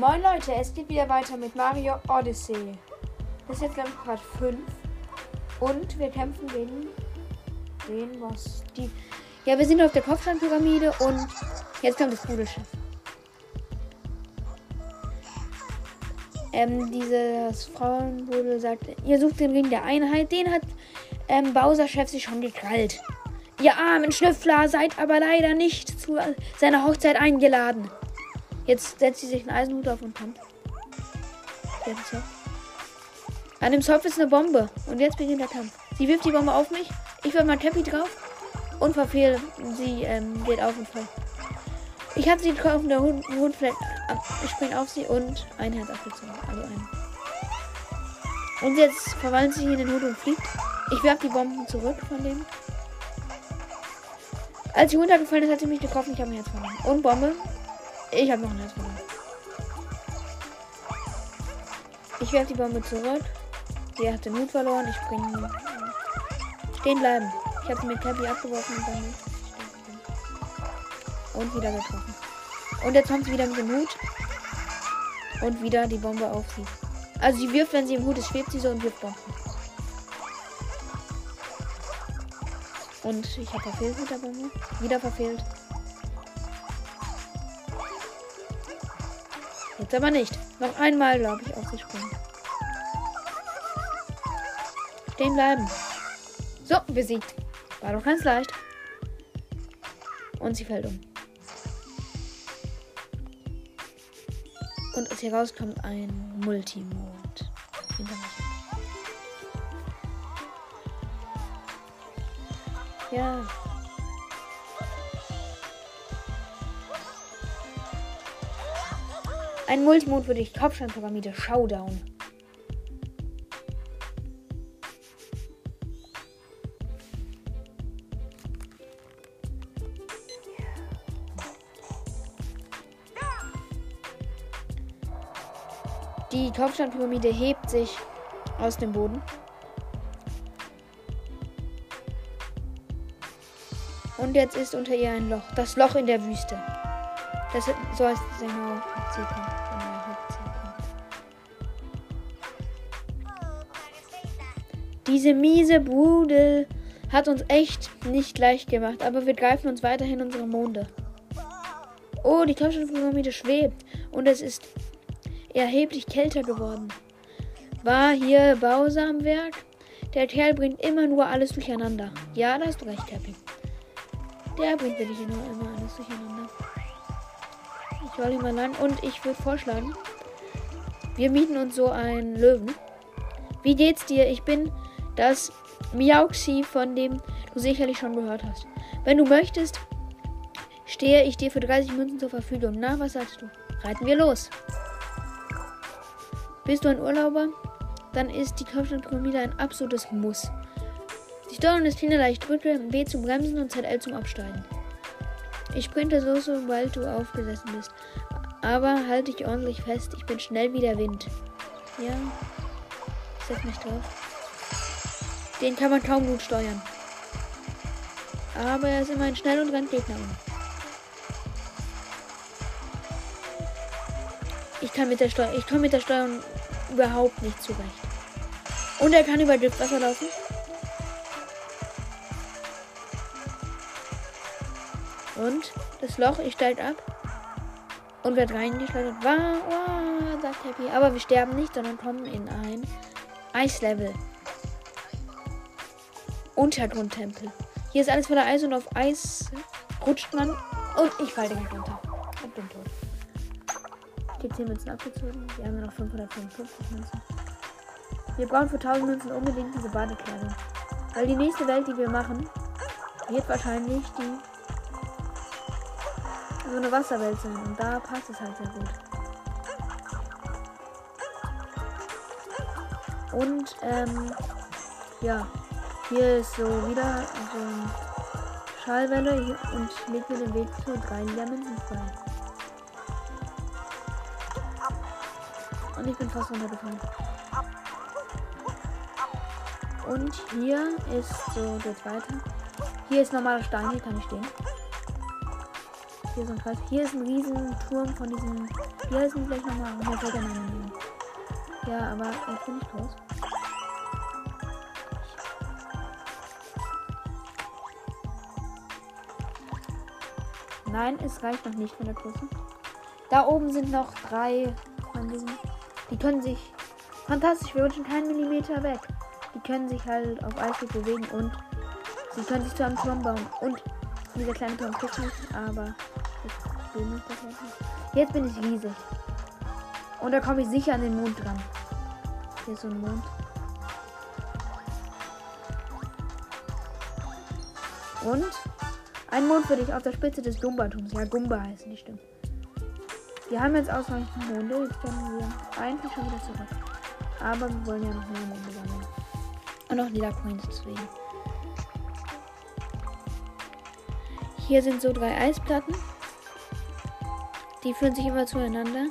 Moin Leute, es geht wieder weiter mit Mario Odyssey. Das ist jetzt glaube Part 5. Und wir kämpfen gegen den was die. Ja, wir sind auf der Kopfsteinpyramide und jetzt kommt das Pudelschiff. Ähm, dieses Frauenbudel sagt, ihr sucht den Ring der Einheit, den hat ähm, Bowser-Chef sich schon gekrallt. Ihr armen Schnüffler seid aber leider nicht zu seiner Hochzeit eingeladen. Jetzt setzt sie sich einen Eisenhut auf und kommt. An dem Zopf ist eine Bombe. Und jetzt beginnt der Kampf. Sie wirft die Bombe auf mich. Ich wirf mal Teppich drauf. Und verfehle. Sie ähm, geht auf und voll. Ich habe sie getroffen. Der Hund, Hund fällt ab. Ich springe auf sie und ein Herz abgezogen. Also ein. Und jetzt verwandelt sie sich in den Hut und fliegt. Ich werfe die Bomben zurück von dem. Als sie runtergefallen ist, hat sie mich getroffen. Ich habe ein Herz verloren. Und Bombe. Ich habe noch ein Herz verloren. Ich werfe die Bombe zurück. Sie hat den Mut verloren. Ich springe. Stehen bleiben. Ich habe sie mit Cappy abgeworfen und dann und wieder getroffen. Und jetzt kommt sie wieder mit dem Hut. Und wieder die Bombe auf sie. Also sie wirft, wenn sie im Hut ist, schwebt sie so und wirft Bomben. Und ich habe verfehlt mit der Bombe. Wieder verfehlt. Jetzt aber nicht. Noch einmal, glaube ich, auf sie springen. Stehen bleiben. So, besiegt. War doch ganz leicht. Und sie fällt um. Und aus hier rauskommt ein Multimond. Ja. Ein Multimod würde ich Kopfsteinpyramide Showdown. Die Kopfsteinpyramide hebt sich aus dem Boden. Und jetzt ist unter ihr ein Loch. Das Loch in der Wüste. Das so heißt seine Diese miese Bude hat uns echt nicht leicht gemacht, aber wir greifen uns weiterhin unsere Monde. Oh, die Kopfsteinpyramide schwebt und es ist erheblich kälter geworden. War hier Bowser am Werk? Der Kerl bringt immer nur alles durcheinander. Ja, da hast du recht, Cappy. Der bringt wirklich immer, immer alles durcheinander. Ich wollte ihn mal lang und ich würde vorschlagen, wir mieten uns so einen Löwen. Wie geht's dir? Ich bin das Miauxi, von dem du sicherlich schon gehört hast. Wenn du möchtest, stehe ich dir für 30 Münzen zur Verfügung. Na, was sagst du? Reiten wir los. Bist du ein Urlauber? Dann ist die Kopfsteinpyramide ein absolutes Muss. Die Steuerung ist. Ich drücke B zum Bremsen und ZL zum Absteigen. Ich sprinte so, sobald du aufgesessen bist. Aber halte dich ordentlich fest. Ich bin schnell wie der Wind. Ja. Setz mich drauf. Den kann man kaum gut steuern. Aber er ist immerhin schnell und rennt Gegner um. Ich kann mit der Steuerung, ich komme mit der Steuerung überhaupt nicht zurecht. Und er kann über Wasser laufen. Und das Loch, ich steigt ab. Und wird reingeschleudert. Wow, wow, sagt Happy. Aber wir sterben nicht, sondern kommen in ein Eislevel. Untergrundtempel. Hier ist alles voller Eis und auf Eis rutscht man. Und ich falle direkt runter. Und bin tot. Die 10 Münzen abgezogen. Wir haben noch 555 Münzen. Wir brauchen für 1000 Münzen unbedingt diese Badekleidung. Weil die nächste Welt, die wir machen, wird wahrscheinlich die so eine Wasserwelt sein. Und da passt es halt sehr gut. Und, ähm, ja. Hier ist so wieder so eine Schallwelle und legt mir den Weg zu drei Diamanten. Und ich bin fast runtergefallen. Und hier ist so, geht's weiter. Hier ist normaler Stein, hier kann ich stehen. hier so ein Kreis. Hier ist ein riesen Turm von diesem. Wie heißen die gleich nochmal? Mir fällt der nicht. ein. Ja, aber jetzt bin ich raus. Nein, es reicht noch nicht von der Größe. Da oben sind noch drei von diesen. Die können sich. Fantastisch, wir rutschen keinen Millimeter weg. Die können sich halt auf Eis bewegen und sie können sich zu einem Turm bauen. Und dieser kleine Turm kriegt mich, aber ich will nicht nicht. Jetzt bin ich riesig. Und da komme ich sicher an den Mond dran. Hier ist so ein Mond. Und ein Mond für dich auf der Spitze des Gumba-Turms. Ja, Gumba heißen die, stimmt. Wir haben jetzt ausreichend Monde. Jetzt können wir eigentlich schon wieder zurück. Aber wir wollen ja noch mehr Monde sammeln. Und noch Lila Coins deswegen. Hier sind so drei Eisplatten. Die führen sich immer zueinander.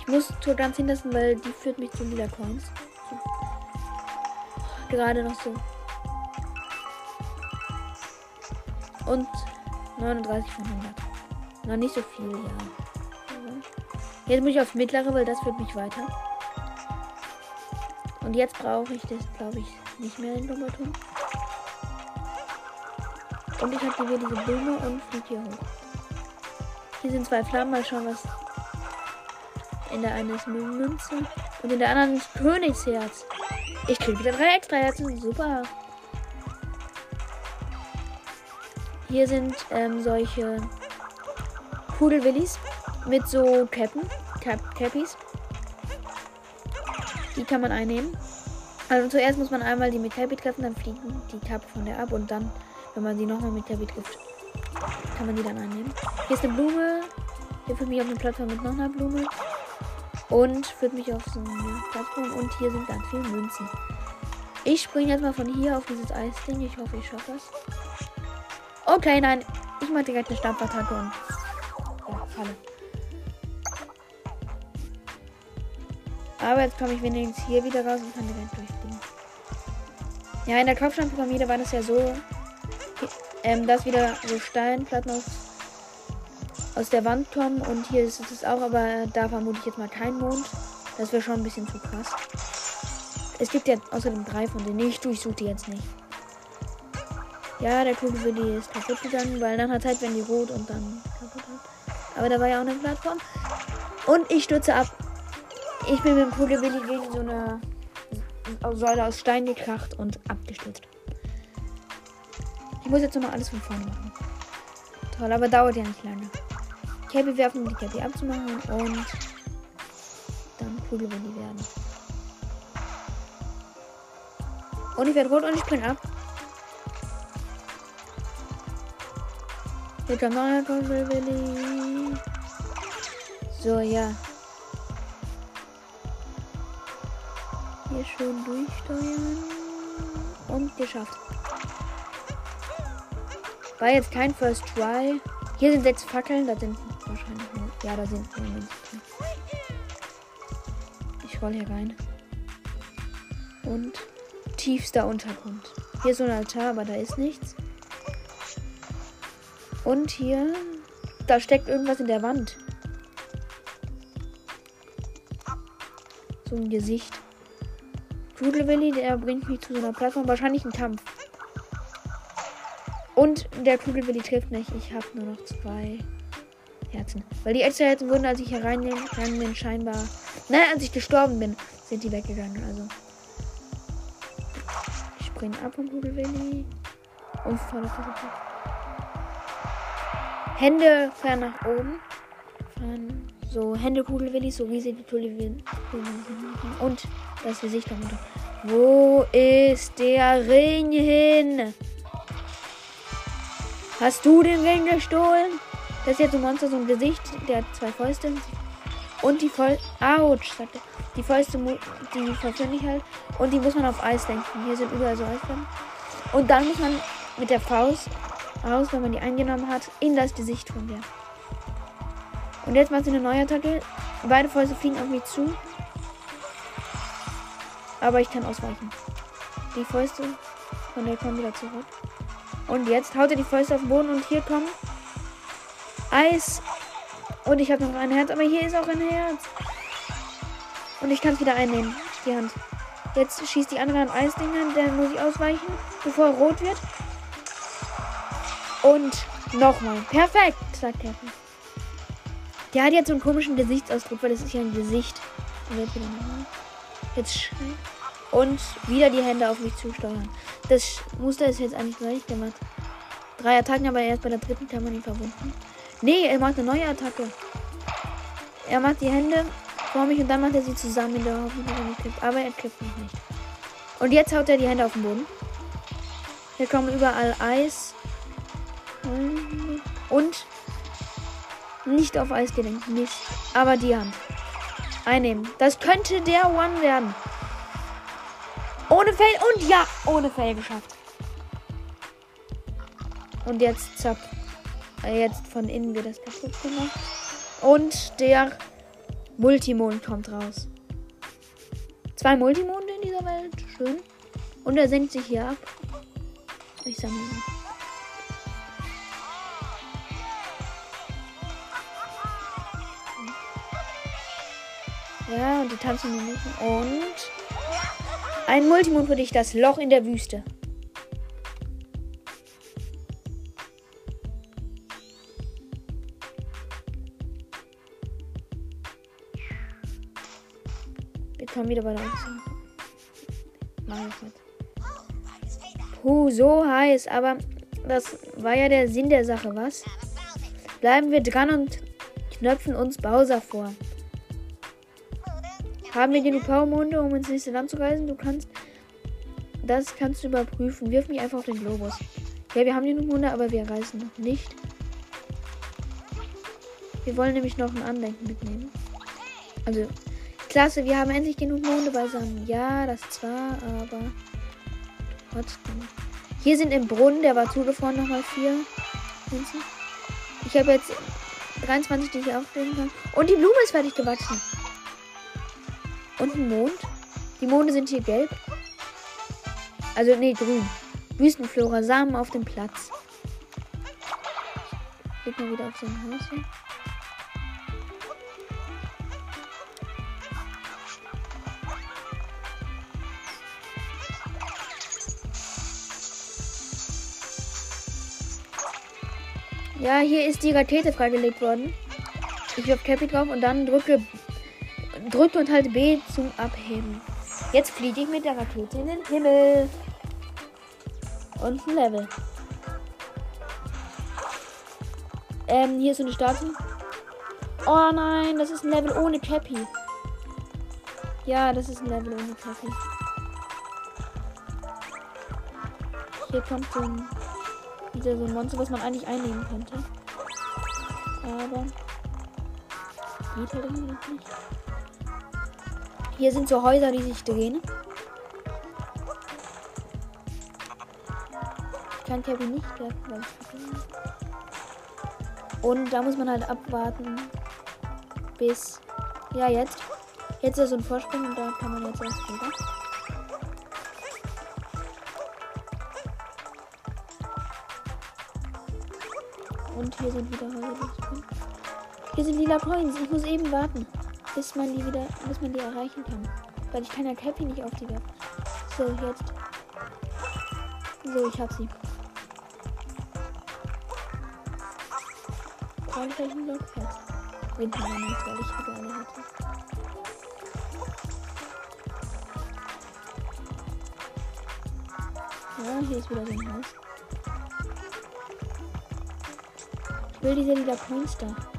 Ich muss zur ganz hintersten, weil die führt mich zu Lila Coins. So. Gerade noch so. Und 39 von 100. Noch nicht so viel, ja. Jetzt muss ich aufs mittlere, weil das führt mich weiter. Und jetzt brauche ich das, glaube ich, nicht mehr in Lumberton. Und ich aktiviere diese Blume und fliege hier hoch. Hier sind zwei Flammen, mal schauen, was. In der einen ist Münze und in der anderen ist Königsherz. Ich kriege wieder drei extra Herzen. Super. Hier sind ähm, solche Pudelwillis mit so Cap Cappies. Die kann man einnehmen. Also zuerst muss man einmal die mit Cappy treffen, dann fliegen die Kappe von der ab und dann, wenn man sie nochmal mit Cappy trifft, kann man die dann einnehmen. Hier ist eine Blume. Hier führt mich auf eine Plattform mit noch einer Blume. Und führt mich auf so eine Plattform. Und hier sind ganz viele Münzen. Ich springe jetzt mal von hier auf dieses Eisding. Ich hoffe, ich schaffe das. Okay, nein. Ich mache direkt eine Stampfattacke und. Ja, falle. Aber jetzt komme ich wenigstens hier wieder raus und kann direkt durchfliegen. Ja, in der Kopfsteinpyramide war das ja so, ähm, dass wieder so Steinplatten aus, aus der Wand kommen. Und hier ist es auch, aber da vermute ich jetzt mal kein Mond. Das wäre schon ein bisschen zu krass. Es gibt ja außerdem drei von denen. Ich durchsuche die jetzt nicht. Ja, der Kugelwilli ist kaputt gegangen, weil nach einer Zeit werden die rot und dann kaputt. Aber da war ja auch eine Plattform. Und ich stürze ab. Ich bin mit dem Kugelwilli gegen so eine Säule aus Stein gekracht und abgestürzt. Ich muss jetzt nochmal alles von vorne machen. Toll, aber dauert ja nicht lange. Cappy werfen, um die Cappy abzumachen und dann Kugelwilli werden. Und ich werde rot und ich spring ab. Hier kommt noch ein Kugelwilli. So, ja. Hier schön durchsteuern. Und geschafft. War jetzt kein First Try. Hier sind sechs Fackeln. Da sind wahrscheinlich. Ja, da sind. Ich roll hier rein. Und tiefster Untergrund. Hier ist so ein Altar, aber da ist nichts. Und hier. Da steckt irgendwas in der Wand. So ein Gesicht. Kugelwilli, der bringt mich zu so einer Plattform. Wahrscheinlich ein Kampf. Und der Kugelwilli trifft mich. Ich habe nur noch zwei Herzen. Weil die extra Herzen wurden, als ich hier rein bin, scheinbar. Nein, als ich gestorben bin, sind die weggegangen. Also. Ich springe ab vom Kugelwilli. Und Kugelwilli. Hände fahren nach oben. Fahren so Hände Kugelwilli, so wie sie die Kugelwilli Und das Gesicht darunter. Wo ist der Ring hin? Hast du den Ring gestohlen? Das ist jetzt ein Monster, so ein Gesicht, der hat zwei Fäuste. Und die Fäuste. Autsch, sagt er. Die Fäuste, die ich halt. Und die muss man auf Eis lenken. Hier sind überall so Eisbären. Und dann muss man mit der Faust raus, wenn man die eingenommen hat, in das Gesicht von der. Und jetzt macht sie eine neue Attacke. Beide Fäuste fliegen auf mich zu. Aber ich kann ausweichen. Die Fäuste von der kommen wieder zurück. Und jetzt haut er die Fäuste auf den Boden und hier kommen Eis. Und ich habe noch ein Herz, aber hier ist auch ein Herz. Und ich kann es wieder einnehmen, die Hand. Jetzt schießt die andere an Eisdinger, dann muss ich ausweichen, bevor er rot wird. Und nochmal. Perfekt, sagt er. Der hat jetzt so einen komischen Gesichtsausdruck, weil das ist ja ein Gesicht. Und jetzt. Und wieder die Hände auf mich zusteuern. Das Muster ist jetzt eigentlich gleich gemacht. Drei Attacken, aber erst bei der dritten kann man ihn verwunden. Nee, er macht eine neue Attacke. Er macht die Hände vor mich und dann macht er sie zusammen in der Hoffnung, dass er nicht kippt. Aber er kippt noch nicht. Und jetzt haut er die Hände auf den Boden. Hier kommen überall Eis. Und nicht auf Eis gelenkt. Nicht. Aber die Hand. Einnehmen. Das könnte der One werden. Ohne Fell und ja, ohne Fell geschafft. Und jetzt zack. Äh, jetzt von innen wird das kaputt gemacht. Und der Multimond kommt raus. Zwei Multimonde in dieser Welt. Schön. Und er senkt sich hier ab. Ich sammle ihn. Ja, und die tanzen nicht. Und ein Multimond für dich, das Loch in der Wüste. Wir kommen wieder bei der Aufsicht. Mach ich nicht. Puh, so heiß, aber das war ja der Sinn der Sache, was? Bleiben wir dran und knöpfen uns Bowser vor. Haben wir genug Powermonde, um ins nächste Land zu reisen? Du kannst. Das kannst du überprüfen. Wirf mich einfach auf den Globus. Ja, wir haben genug Monde, aber wir reisen noch nicht. Wir wollen nämlich noch ein Andenken mitnehmen. Also, klasse, wir haben endlich genug Monde beisammen. Ja, das zwar, aber trotzdem. Hier sind im Brunnen, der war zugefroren, nochmal vier. Ich habe jetzt 23, die ich auflegen kann. Und die Blume ist fertig gewachsen. Und ein Mond. Die Monde sind hier gelb. Also, nee, grün. Wüstenflora, Samen auf dem Platz. Leg mal wieder auf sein Haus hin. Ja, hier ist die Rakete freigelegt worden. Ich wirf Cappy drauf und dann drücke drücke und halte B zum Abheben. Jetzt fliege ich mit der Rakete in den Himmel. Und ein Level. Ähm, hier ist so eine Statue. Oh nein, das ist ein Level ohne Cappy. Ja, das ist ein Level ohne Cappy. Hier kommt so ein, wieder so ein Monster, was man eigentlich einnehmen könnte. Aber geht halt irgendwie nicht. Hier sind so Häuser, die sich drehen. Ich kann Kevin nicht treffen, weil ich Und da muss man halt abwarten. Bis. Ja, jetzt. Jetzt ist so ein Vorsprung und da kann man jetzt erst wieder. Und hier sind wieder Häuser. Hier sind lila Coins. Ich muss eben warten bis man die wieder, bis man die erreichen kann. Weil ich kann ja Cappy nicht auf die werfen. So, jetzt. So, ich hab sie. Brauche ich welchen Block fest? Wintermann, weil ich habe alle hatte. Ja, hier ist wieder so ein Haus. Ich will diese lila Coins da.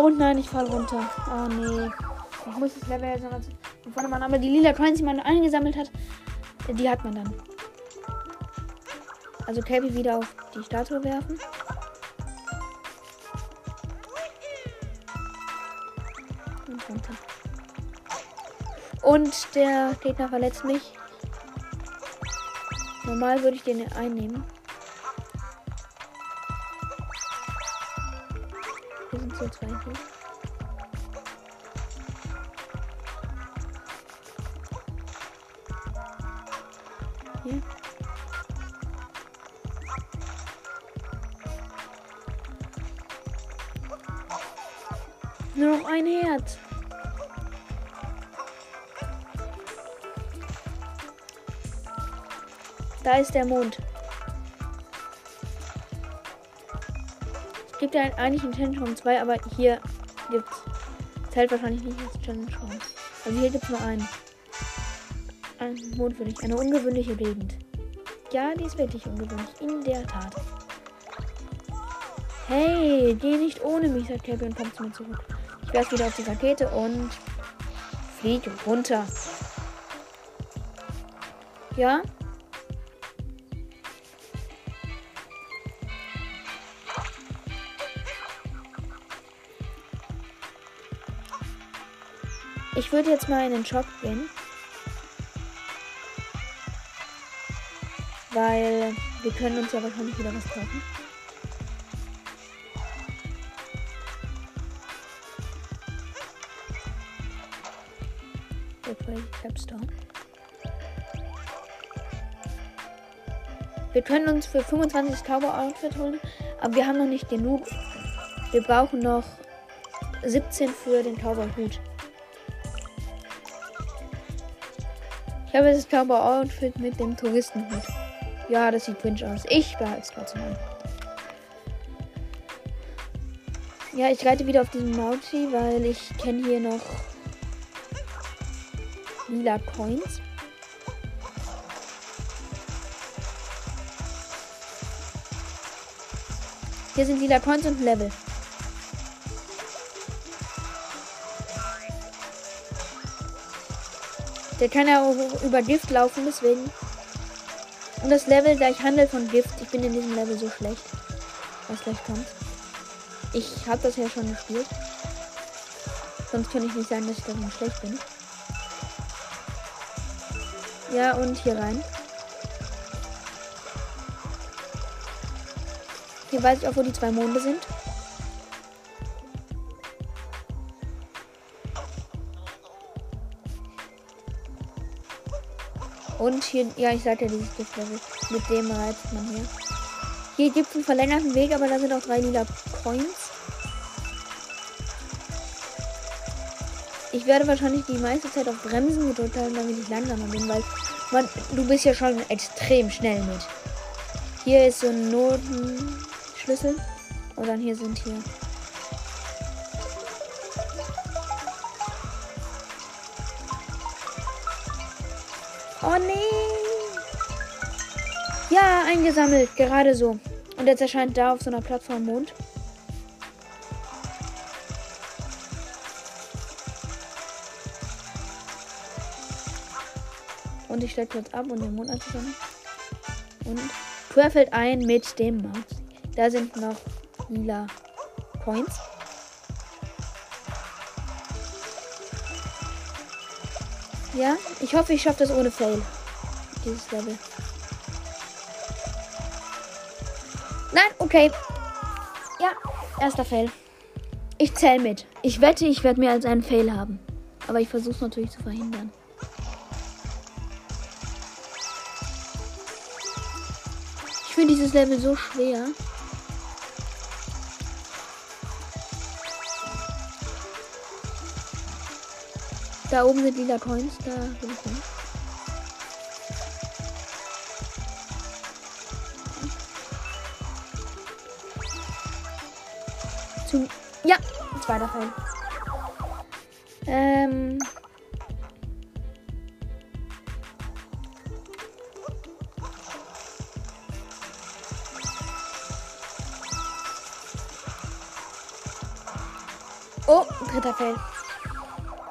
Oh nein, ich fall runter. Oh nee. Ich muss das Level jetzt nochmal von vorne machen. Aber die lila Coins, die man eingesammelt hat, die hat man dann. Also Cappy wieder auf die Statue werfen. Und runter. Und der Gegner verletzt mich. Normal würde ich den einnehmen. 22. Hier. Hm? Nur noch ein Herz. Da ist der Mond. Es gibt ja eigentlich einen Challenge Raum 2, aber hier gibt es. Zählt wahrscheinlich nicht als Challenge Raum. Also hier gibt es nur einen. Ein Mond. Eine ungewöhnliche Gegend. Ja, die ist wirklich ungewöhnlich. In der Tat. Hey, geh nicht ohne mich, sagt Kevin und kommt zu mir zurück. Ich werfe wieder auf die Rakete und fliege runter. Ja, Ich würde jetzt mal in den Shop gehen. Weil wir können uns ja wahrscheinlich wieder was kaufen. Wir können uns für 25 das Cowboy-Outfit holen, aber wir haben noch nicht genug. Wir brauchen noch 17 für den Cowboy-Hut. Ich habe das Cowboy-Outfit mit dem Touristenhut. Ja, das sieht cringe aus. Ich behalte es trotzdem an. Ja, ich reite wieder auf diesen Mauti, weil ich kenne hier noch lila Coins. Hier sind lila Coins und Level. Der kann ja auch über Gift laufen, deswegen. Und das Level gleich handelt von Gift. Ich bin in diesem Level so schlecht. Was gleich kommt. Ich habe das ja schon gespielt. Sonst kann ich nicht sagen, dass ich darin schlecht bin. Ja, und hier rein. Hier weiß ich auch, wo die zwei Monde sind. Und hier, ja, ich sagte ja, dieses Giftlevel. Mit dem reizt man hier. Hier gibt es einen verlängerten Weg, aber da sind auch drei lila Coins. Ich werde wahrscheinlich die meiste Zeit auf Bremsen gedrückt haben, damit ich langsamer bin, weil man, du bist ja schon extrem schnell mit. Hier ist so ein Notenschlüssel. Und dann hier sind hier Oh nee. Ja, eingesammelt. Gerade so. Und jetzt erscheint da auf so einer Plattform Mond. Und ich stelle kurz ab und den Mond anzusammeln. Und Tour fällt ein mit dem Maus. Da sind noch lila Points. Ja, ich hoffe, ich schaffe das ohne Fail. Dieses Level. Nein, okay. Ja, erster Fail. Ich zähle mit. Ich wette, ich werde mehr als einen Fail haben. Aber ich versuche es natürlich zu verhindern. Ich finde dieses Level so schwer. Da oben sind lila Coins, da bin ich hin. Zum. Ja, zweiter Fall. Ähm. Oh, dritter Feld.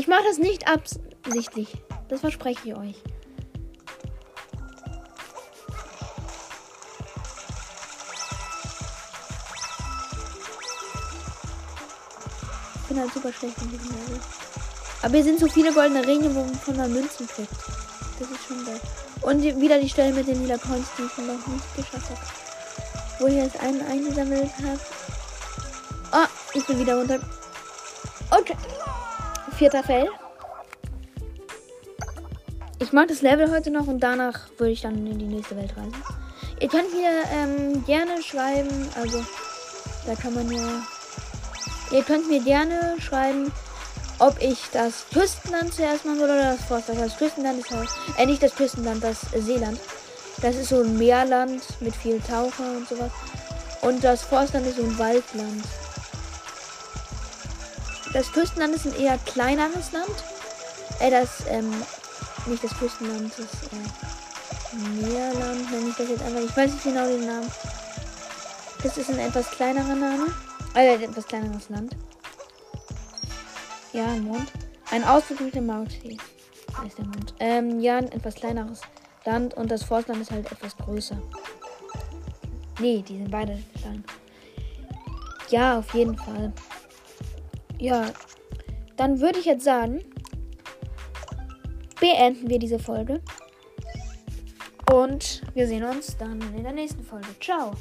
Ich mache das nicht absichtlich. Das verspreche ich euch. Ich bin halt super schlecht in diesem Level. Aber hier sind so viele goldene Ringe, wo man Münzen kriegt. Das ist schon geil. Und wieder die Stelle mit den lila Coins, die ich noch nicht geschafft habe. Wo ich jetzt einen eingesammelt habe. Oh, ich bin wieder runter. Okay. Vierter Fell. ich mag das Level heute noch und danach würde ich dann in die nächste Welt reisen. Ihr könnt mir ähm, gerne schreiben, also da kann man ja. Ihr könnt mir gerne schreiben, ob ich das Küstenland zuerst machen würde oder das Forstland. Das Küstenland ist halt, äh, nicht das Küstenland, das Seeland. Das ist so ein Meerland mit viel Taucher und sowas. Und das Forstland ist so ein Waldland. Das Küstenland ist ein eher kleineres Land. Äh, das, ähm, nicht das Küstenland, das, äh, Meerland, nenne ich das jetzt einfach. Ich weiß nicht genau den Namen. Das ist ein etwas kleinerer Name. Äh, ein etwas kleineres Land. Ja, ein Mond. Ein Mautsee. Da ist der Mond. Ähm, ja, ein etwas kleineres Land und das Forstland ist halt etwas größer. Nee, die sind beide klein. Ja, auf jeden Fall. Ja, dann würde ich jetzt sagen, beenden wir diese Folge. Und wir sehen uns dann in der nächsten Folge. Ciao.